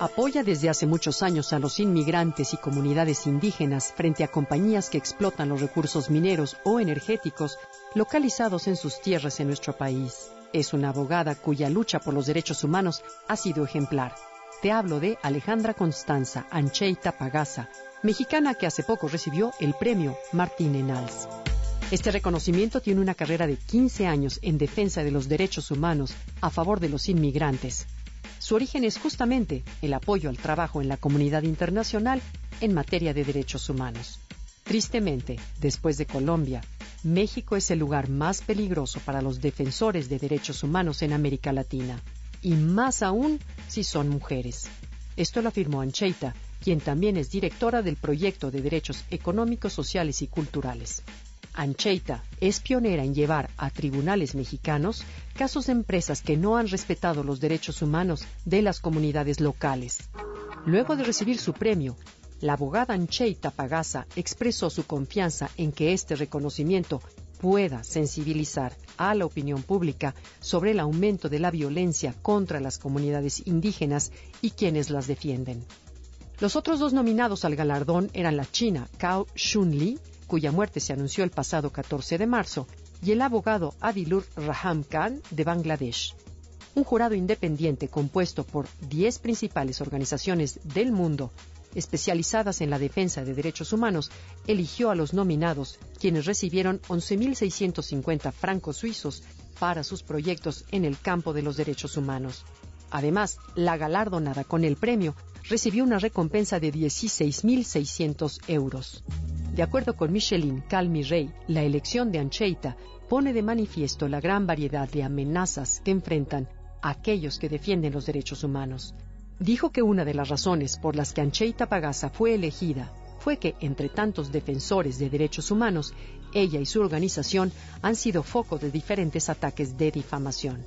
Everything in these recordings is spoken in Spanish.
Apoya desde hace muchos años a los inmigrantes y comunidades indígenas frente a compañías que explotan los recursos mineros o energéticos localizados en sus tierras en nuestro país. Es una abogada cuya lucha por los derechos humanos ha sido ejemplar. Te hablo de Alejandra Constanza Ancheita Pagasa, mexicana que hace poco recibió el premio Martín Enals. Este reconocimiento tiene una carrera de 15 años en defensa de los derechos humanos a favor de los inmigrantes. Su origen es justamente el apoyo al trabajo en la comunidad internacional en materia de derechos humanos. Tristemente, después de Colombia, México es el lugar más peligroso para los defensores de derechos humanos en América Latina, y más aún si son mujeres. Esto lo afirmó Ancheita, quien también es directora del proyecto de derechos económicos, sociales y culturales. Ancheita es pionera en llevar a tribunales mexicanos casos de empresas que no han respetado los derechos humanos de las comunidades locales. Luego de recibir su premio, la abogada Ancheita Pagasa expresó su confianza en que este reconocimiento pueda sensibilizar a la opinión pública sobre el aumento de la violencia contra las comunidades indígenas y quienes las defienden. Los otros dos nominados al galardón eran la china Kao Shun cuya muerte se anunció el pasado 14 de marzo, y el abogado Adilur Raham Khan de Bangladesh. Un jurado independiente compuesto por 10 principales organizaciones del mundo especializadas en la defensa de derechos humanos, eligió a los nominados, quienes recibieron 11.650 francos suizos para sus proyectos en el campo de los derechos humanos. Además, la galardonada con el premio recibió una recompensa de 16.600 euros. De acuerdo con Micheline Calmi Rey, la elección de Ancheita pone de manifiesto la gran variedad de amenazas que enfrentan aquellos que defienden los derechos humanos dijo que una de las razones por las que Ancheita Pagasa fue elegida fue que, entre tantos defensores de derechos humanos, ella y su organización han sido foco de diferentes ataques de difamación.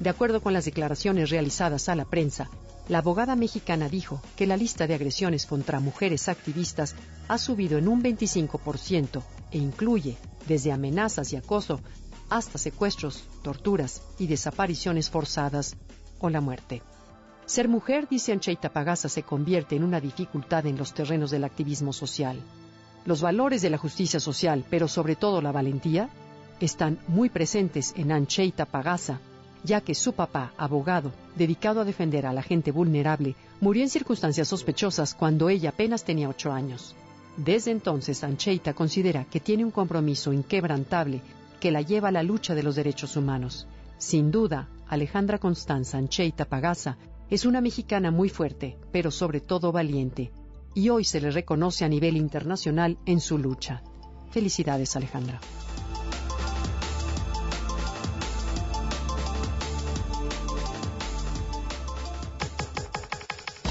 De acuerdo con las declaraciones realizadas a la prensa, la abogada mexicana dijo que la lista de agresiones contra mujeres activistas ha subido en un 25% e incluye desde amenazas y acoso hasta secuestros, torturas y desapariciones forzadas o la muerte. Ser mujer, dice Ancheita Pagasa, se convierte en una dificultad en los terrenos del activismo social. Los valores de la justicia social, pero sobre todo la valentía, están muy presentes en Ancheita Pagasa, ya que su papá, abogado, dedicado a defender a la gente vulnerable, murió en circunstancias sospechosas cuando ella apenas tenía ocho años. Desde entonces, Ancheita considera que tiene un compromiso inquebrantable que la lleva a la lucha de los derechos humanos. Sin duda, Alejandra Constanza Ancheita Pagasa es una mexicana muy fuerte, pero sobre todo valiente, y hoy se le reconoce a nivel internacional en su lucha. Felicidades, Alejandra.